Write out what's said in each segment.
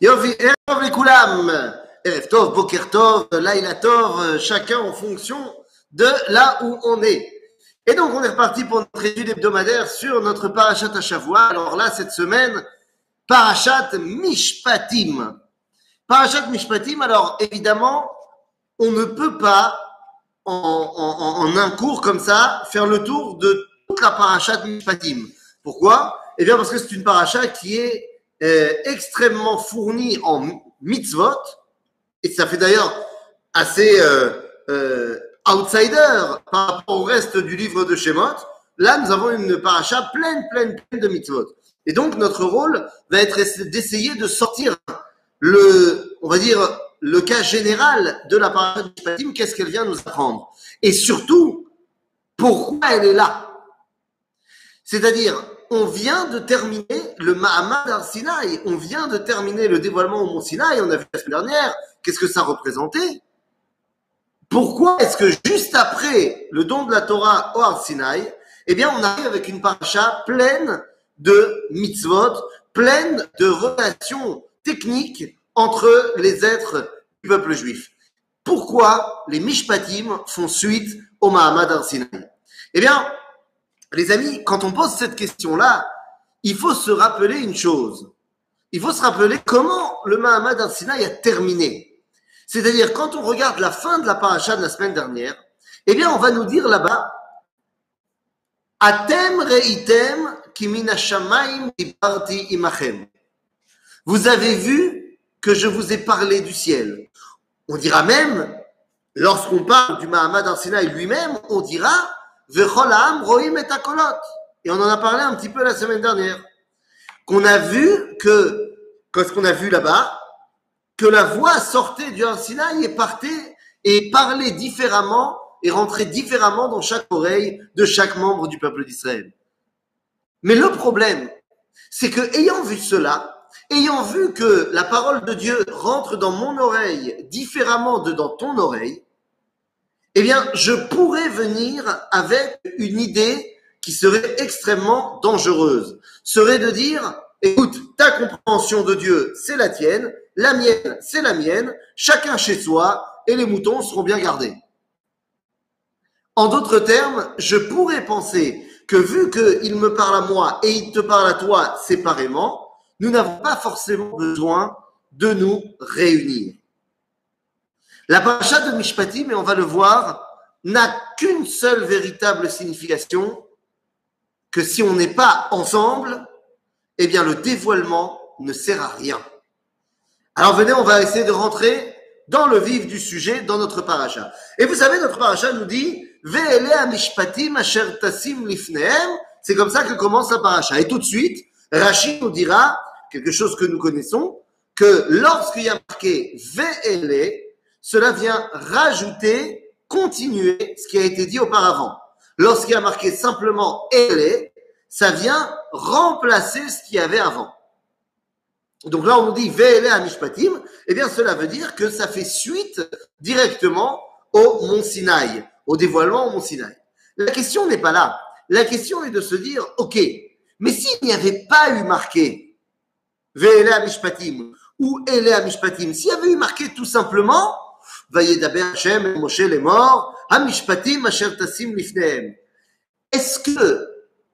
Erev Boker Tov, Laila chacun en fonction de là où on est. Et donc, on est reparti pour notre étude hebdomadaire sur notre Parashat Hashavua. Alors là, cette semaine, Parashat Mishpatim. Parashat Mishpatim, alors évidemment, on ne peut pas, en, en- un cours comme ça, faire le tour de toute la Parashat Mishpatim. Pourquoi? Eh bien, parce que c'est une Parashat qui est euh, extrêmement fournie en mitzvot, et ça fait d'ailleurs assez euh, euh, outsider par rapport au reste du livre de Shemot. Là, nous avons une paracha pleine, pleine, pleine de mitzvot. Et donc, notre rôle va être d'essayer de sortir le, on va dire, le cas général de la paracha de Mishpatim, qu'est-ce qu'elle vient nous apprendre? Et surtout, pourquoi elle est là? C'est-à-dire, on vient de terminer le Mahamad al-Sinaï, on vient de terminer le dévoilement au Mont Sinaï, on a vu la semaine dernière, qu'est-ce que ça représentait? Pourquoi est-ce que juste après le don de la Torah au Har Sinaï, eh bien, on arrive avec une paracha pleine de mitzvot, pleine de relations techniques entre les êtres du peuple juif? Pourquoi les Mishpatim font suite au Mahamad al-Sinaï Eh bien, les amis, quand on pose cette question-là, il faut se rappeler une chose. Il faut se rappeler comment le Mahamad al-Sinaï a terminé. C'est-à-dire, quand on regarde la fin de la paracha de la semaine dernière, eh bien, on va nous dire là-bas, Atem reitem imachem. Vous avez vu que je vous ai parlé du ciel. On dira même, lorsqu'on parle du Mahamad al-Sinaï lui-même, on dira, et on en a parlé un petit peu la semaine dernière. Qu'on a vu que, qu'est-ce qu'on a vu là-bas? Que la voix sortait du Sinaï et partait et parlait différemment et rentrait différemment dans chaque oreille de chaque membre du peuple d'Israël. Mais le problème, c'est que ayant vu cela, ayant vu que la parole de Dieu rentre dans mon oreille différemment de dans ton oreille, eh bien, je pourrais venir avec une idée qui serait extrêmement dangereuse. Serait de dire, écoute, ta compréhension de Dieu, c'est la tienne, la mienne, c'est la mienne, chacun chez soi, et les moutons seront bien gardés. En d'autres termes, je pourrais penser que vu qu'il me parle à moi et il te parle à toi séparément, nous n'avons pas forcément besoin de nous réunir. La paracha de Mishpatim, et on va le voir, n'a qu'une seule véritable signification, que si on n'est pas ensemble, eh bien le dévoilement ne sert à rien. Alors venez, on va essayer de rentrer dans le vif du sujet, dans notre paracha. Et vous savez, notre paracha nous dit Ve'ele mishpatim asher tasim lifnehem. C'est comme ça que commence la paracha. Et tout de suite, Rachid nous dira quelque chose que nous connaissons, que lorsqu'il y a marqué Ve'ele, cela vient rajouter, continuer ce qui a été dit auparavant. Lorsqu'il y a marqué simplement Elle, ça vient remplacer ce qu'il y avait avant. Donc là, on nous dit Ve'ele Mishpatim, eh bien, cela veut dire que ça fait suite directement au Mont Sinaï, au dévoilement au Mont Sinaï. La question n'est pas là. La question est de se dire, OK, mais s'il n'y avait pas eu marqué Ve'ele Mishpatim ou Ele Mishpatim, s'il y avait eu marqué tout simplement Est-ce que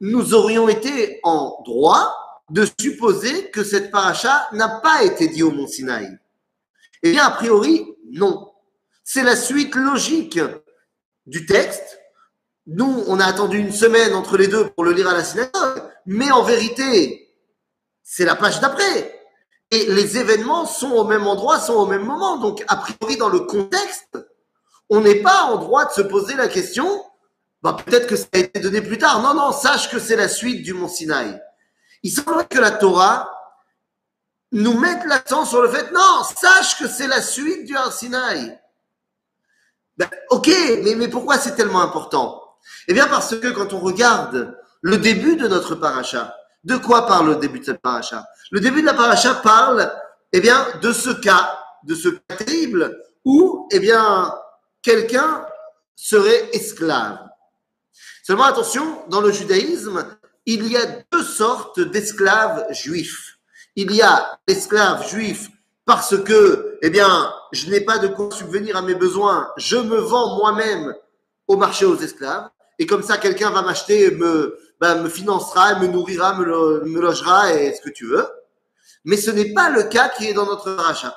nous aurions été en droit de supposer que cette paracha n'a pas été dit au Mont Sinaï? Eh bien, a priori, non. C'est la suite logique du texte. Nous, on a attendu une semaine entre les deux pour le lire à la synagogue, mais en vérité, c'est la page d'après. Et les événements sont au même endroit, sont au même moment. Donc, a priori, dans le contexte, on n'est pas en droit de se poser la question, bah, peut-être que ça a été donné plus tard. Non, non, sache que c'est la suite du Mont Sinaï. Il semblerait que la Torah nous mette l'accent sur le fait, non, sache que c'est la suite du Sinaï. Ben, ok, mais, mais pourquoi c'est tellement important? Eh bien, parce que quand on regarde le début de notre paracha, de quoi parle le début de cette paracha? Le début de la paracha parle, eh bien, de ce cas, de ce cas terrible où, eh bien, quelqu'un serait esclave. Seulement attention, dans le judaïsme, il y a deux sortes d'esclaves juifs. il y a l'esclave juif parce que, eh bien, je n'ai pas de quoi subvenir à mes besoins, je me vends moi-même au marché aux esclaves, et comme ça, quelqu'un va m'acheter, me, bah, me financera, me nourrira, me, me, logera et ce que tu veux. Mais ce n'est pas le cas qui est dans notre paracha.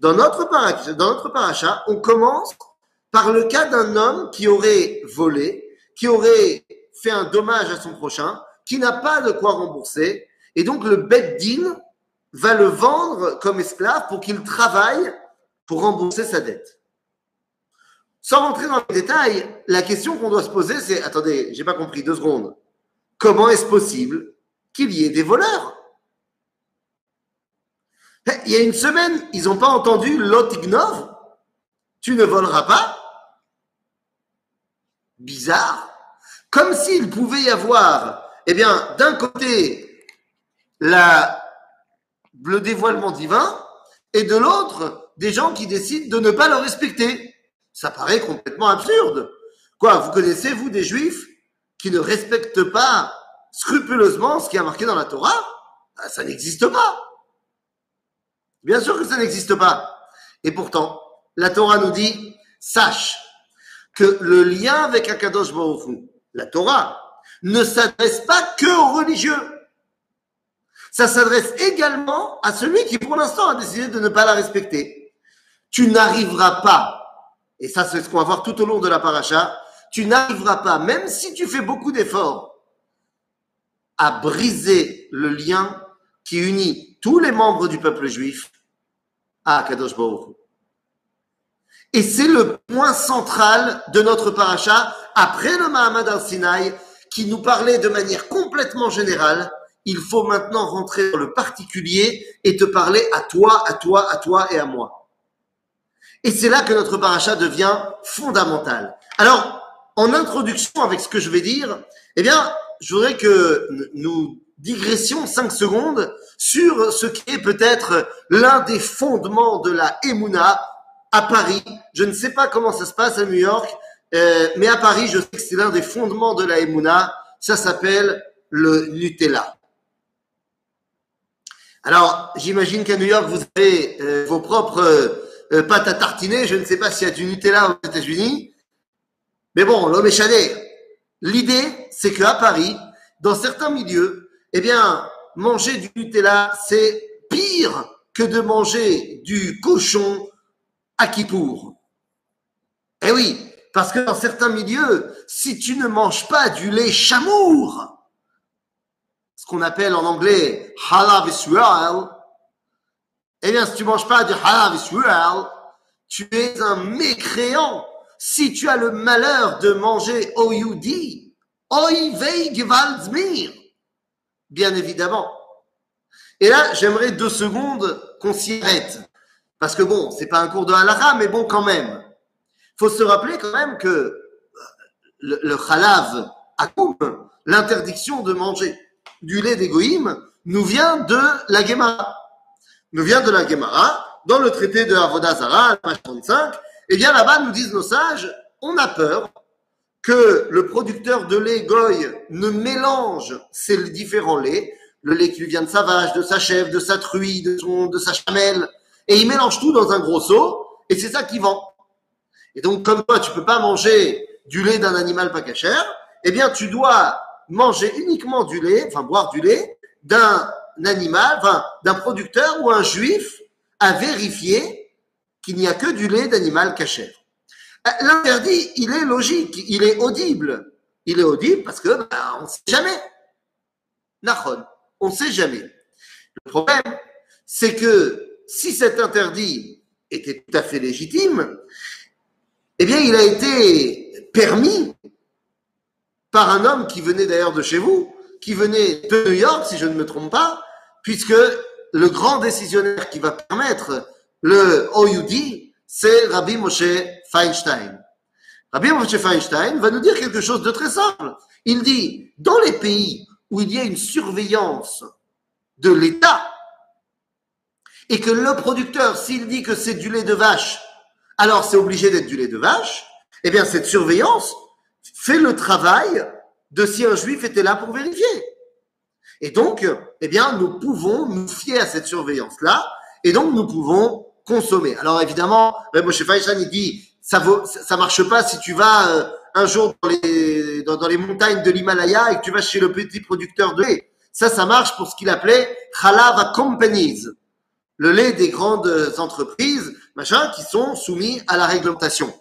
Dans notre paracha, dans notre paracha, on commence par le cas d'un homme qui aurait volé, qui aurait fait un dommage à son prochain, qui n'a pas de quoi rembourser, et donc le Beddin va le vendre comme esclave pour qu'il travaille pour rembourser sa dette. Sans rentrer dans les détails, la question qu'on doit se poser, c'est attendez, j'ai pas compris, deux secondes. Comment est-ce possible qu'il y ait des voleurs? Il y a une semaine, ils n'ont pas entendu Lotignov Tu ne voleras pas? Bizarre. Comme s'il pouvait y avoir, eh bien, d'un côté, le dévoilement divin, et de l'autre, des gens qui décident de ne pas le respecter. Ça paraît complètement absurde. Quoi, vous connaissez, vous, des juifs qui ne respectent pas scrupuleusement ce qui est marqué dans la Torah ah, Ça n'existe pas. Bien sûr que ça n'existe pas. Et pourtant, la Torah nous dit, sache que le lien avec Akadosh Baruch la Torah, ne s'adresse pas que aux religieux. Ça s'adresse également à celui qui, pour l'instant, a décidé de ne pas la respecter. Tu n'arriveras pas et ça c'est ce qu'on va voir tout au long de la paracha, tu n'arriveras pas, même si tu fais beaucoup d'efforts, à briser le lien qui unit tous les membres du peuple juif à Kadosh Baruch Et c'est le point central de notre paracha, après le Mahamad al-Sinaï, qui nous parlait de manière complètement générale. Il faut maintenant rentrer dans le particulier et te parler à toi, à toi, à toi et à moi. Et c'est là que notre paracha devient fondamental. Alors, en introduction avec ce que je vais dire, eh bien, je voudrais que nous digressions cinq secondes sur ce qui est peut-être l'un des fondements de la Emouna à Paris. Je ne sais pas comment ça se passe à New York, euh, mais à Paris, je sais que c'est l'un des fondements de la Emouna. Ça s'appelle le Nutella. Alors, j'imagine qu'à New York, vous avez euh, vos propres euh, pâte à tartiner. Je ne sais pas s'il y a du Nutella aux États-Unis. Mais bon, l'homme est. L'idée, c'est qu'à Paris, dans certains milieux, eh bien, manger du Nutella, c'est pire que de manger du cochon à Kippour. Eh oui, parce que dans certains milieux, si tu ne manges pas du lait chamour, ce qu'on appelle en anglais halal Israel, eh bien, si tu manges pas du halal Israël, tu es un mécréant. Si tu as le malheur de manger Oyudi, Oivei Gewaldzmir, bien évidemment. Et là, j'aimerais deux secondes qu'on s'y arrête. Parce que bon, c'est pas un cours de halakha, mais bon, quand même. Faut se rappeler quand même que le, le halav akoum, l'interdiction de manger du lait d'égoïme, nous vient de la Gemara nous vient de la Gemara, dans le traité de Avodazara, page 35, et bien là-bas, nous disent nos sages, on a peur que le producteur de lait goy ne mélange ces différents laits, le lait qui lui vient de sa vache, de sa chèvre, de sa truie, de, son, de sa chamelle, et il mélange tout dans un gros seau, et c'est ça qui vend. Et donc, comme toi, tu peux pas manger du lait d'un animal pas cachère, eh bien, tu dois manger uniquement du lait, enfin boire du lait d'un animal, enfin, d'un producteur ou un juif a vérifié qu'il n'y a que du lait d'animal caché. Euh, l'interdit, il est logique, il est audible. Il est audible parce que ben, on ne sait jamais. Nahon, on ne sait jamais. Le problème, c'est que si cet interdit était tout à fait légitime, eh bien, il a été permis par un homme qui venait d'ailleurs de chez vous, qui venait de New York, si je ne me trompe pas, puisque le grand décisionnaire qui va permettre le OUD, c'est Rabbi Moshe Feinstein. Rabbi Moshe Feinstein va nous dire quelque chose de très simple. Il dit, dans les pays où il y a une surveillance de l'État, et que le producteur, s'il dit que c'est du lait de vache, alors c'est obligé d'être du lait de vache, eh bien cette surveillance fait le travail de si un juif était là pour vérifier. Et donc, eh bien, nous pouvons nous fier à cette surveillance-là, et donc nous pouvons consommer. Alors évidemment, Moshe Faïchan, il dit, ça vaut, marche pas si tu vas euh, un jour dans les, montagnes de l'Himalaya et que tu vas chez le petit producteur de lait. Ça, ça marche pour ce qu'il appelait Halava Companies, le lait des grandes entreprises, machin, qui sont soumis à la réglementation.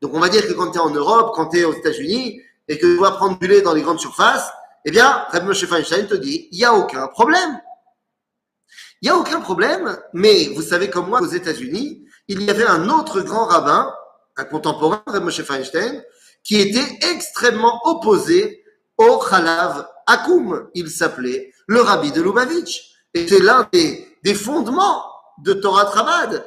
Donc on va dire que quand tu es en Europe, quand tu es aux États-Unis, et que tu dois prendre du lait dans les grandes surfaces, eh bien, Rabbi Moshe Feinstein te dit, il n'y a aucun problème. Il n'y a aucun problème, mais vous savez comme moi, aux États-Unis, il y avait un autre grand rabbin, un contemporain de Moshe Feinstein, qui était extrêmement opposé au Khalav Akoum. Il s'appelait le rabbi de Lubavitch. Et c'est l'un des, des fondements de Torah Trabad.